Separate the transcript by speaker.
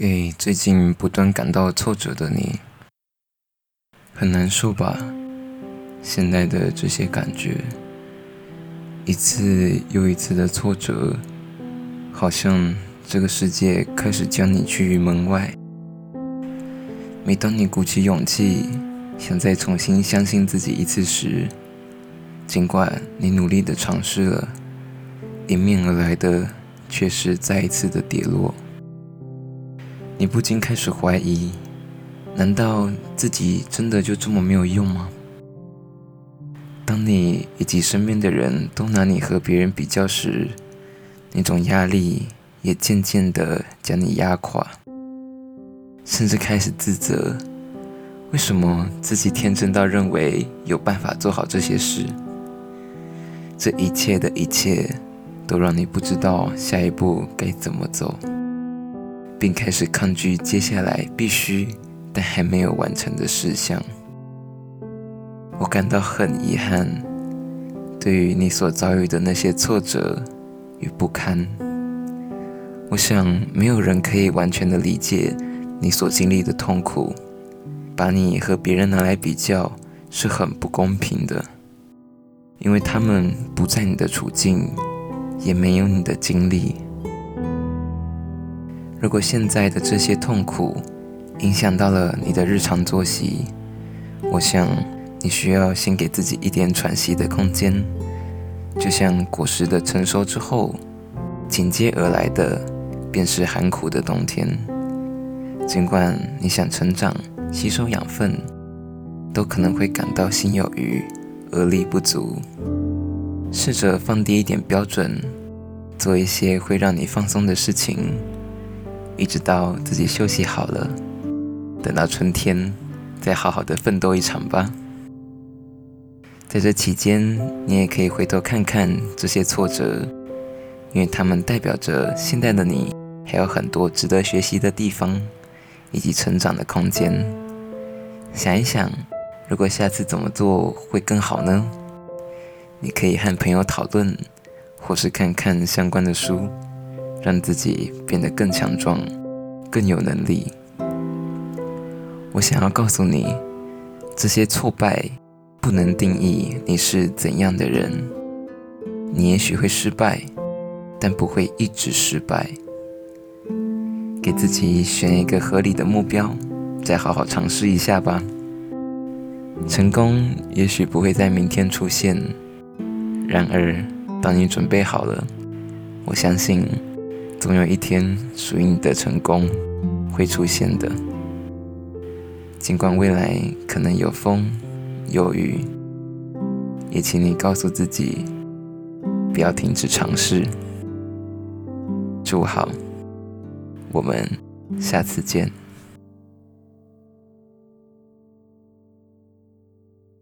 Speaker 1: 给最近不断感到挫折的你，很难受吧？现在的这些感觉，一次又一次的挫折，好像这个世界开始将你拒于门外。每当你鼓起勇气，想再重新相信自己一次时，尽管你努力的尝试了，迎面而来的却是再一次的跌落。你不禁开始怀疑：难道自己真的就这么没有用吗？当你以及身边的人都拿你和别人比较时，那种压力也渐渐地将你压垮，甚至开始自责：为什么自己天真到认为有办法做好这些事？这一切的一切，都让你不知道下一步该怎么走。并开始抗拒接下来必须但还没有完成的事项。我感到很遗憾，对于你所遭遇的那些挫折与不堪。我想没有人可以完全的理解你所经历的痛苦。把你和别人拿来比较是很不公平的，因为他们不在你的处境，也没有你的经历。如果现在的这些痛苦影响到了你的日常作息，我想你需要先给自己一点喘息的空间。就像果实的成熟之后，紧接而来的便是寒苦的冬天。尽管你想成长、吸收养分，都可能会感到心有余而力不足。试着放低一点标准，做一些会让你放松的事情。一直到自己休息好了，等到春天，再好好的奋斗一场吧。在这期间，你也可以回头看看这些挫折，因为它们代表着现在的你还有很多值得学习的地方，以及成长的空间。想一想，如果下次怎么做会更好呢？你可以和朋友讨论，或是看看相关的书。让自己变得更强壮，更有能力。我想要告诉你，这些挫败不能定义你是怎样的人。你也许会失败，但不会一直失败。给自己选一个合理的目标，再好好尝试一下吧。成功也许不会在明天出现，然而当你准备好了，我相信。总有一天，属于你的成功会出现的。尽管未来可能有风有雨，也请你告诉自己，不要停止尝试。祝好，我们下次见。